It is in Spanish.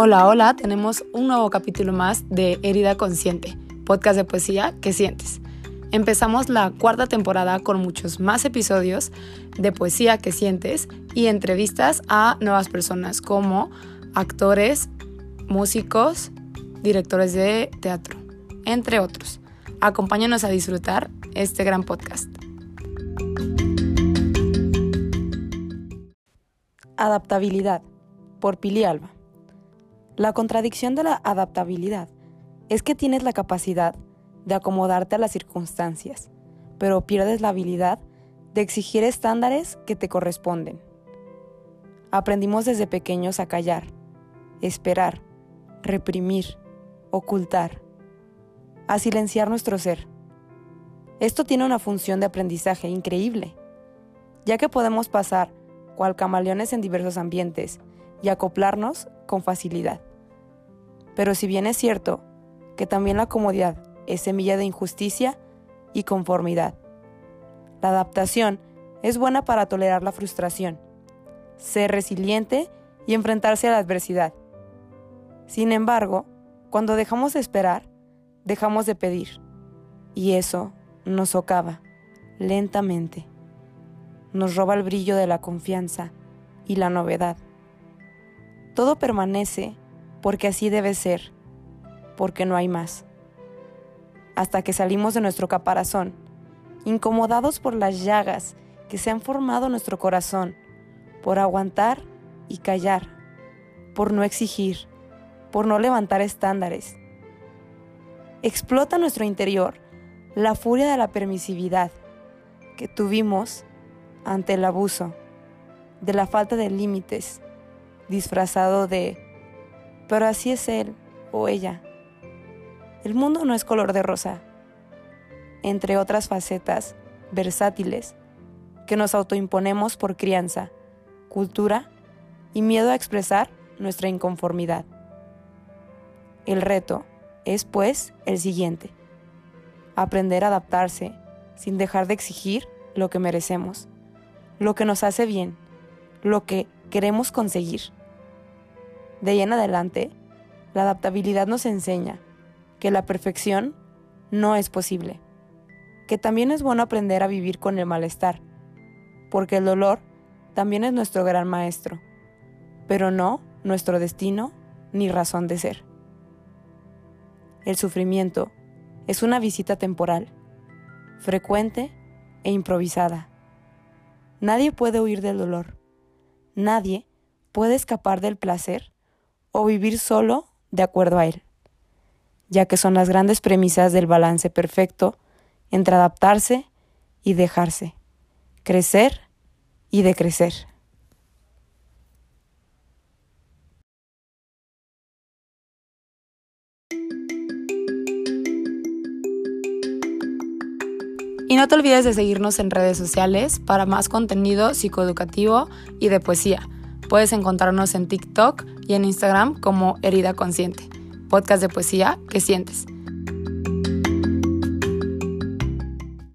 Hola, hola, tenemos un nuevo capítulo más de Herida Consciente, podcast de poesía que sientes. Empezamos la cuarta temporada con muchos más episodios de poesía que sientes y entrevistas a nuevas personas como actores, músicos, directores de teatro, entre otros. Acompáñanos a disfrutar este gran podcast. Adaptabilidad, por Pili Alba. La contradicción de la adaptabilidad es que tienes la capacidad de acomodarte a las circunstancias, pero pierdes la habilidad de exigir estándares que te corresponden. Aprendimos desde pequeños a callar, esperar, reprimir, ocultar, a silenciar nuestro ser. Esto tiene una función de aprendizaje increíble, ya que podemos pasar cual camaleones en diversos ambientes y acoplarnos con facilidad. Pero si bien es cierto que también la comodidad es semilla de injusticia y conformidad, la adaptación es buena para tolerar la frustración, ser resiliente y enfrentarse a la adversidad. Sin embargo, cuando dejamos de esperar, dejamos de pedir, y eso nos socava lentamente. Nos roba el brillo de la confianza y la novedad. Todo permanece porque así debe ser, porque no hay más. Hasta que salimos de nuestro caparazón, incomodados por las llagas que se han formado en nuestro corazón, por aguantar y callar, por no exigir, por no levantar estándares. Explota nuestro interior la furia de la permisividad que tuvimos ante el abuso, de la falta de límites, disfrazado de pero así es él o ella. El mundo no es color de rosa, entre otras facetas versátiles que nos autoimponemos por crianza, cultura y miedo a expresar nuestra inconformidad. El reto es, pues, el siguiente. Aprender a adaptarse sin dejar de exigir lo que merecemos, lo que nos hace bien, lo que queremos conseguir. De ahí en adelante, la adaptabilidad nos enseña que la perfección no es posible, que también es bueno aprender a vivir con el malestar, porque el dolor también es nuestro gran maestro, pero no nuestro destino ni razón de ser. El sufrimiento es una visita temporal, frecuente e improvisada. Nadie puede huir del dolor, nadie puede escapar del placer o vivir solo de acuerdo a él, ya que son las grandes premisas del balance perfecto entre adaptarse y dejarse, crecer y decrecer. Y no te olvides de seguirnos en redes sociales para más contenido psicoeducativo y de poesía. Puedes encontrarnos en TikTok y en Instagram como Herida Consciente, podcast de poesía que sientes.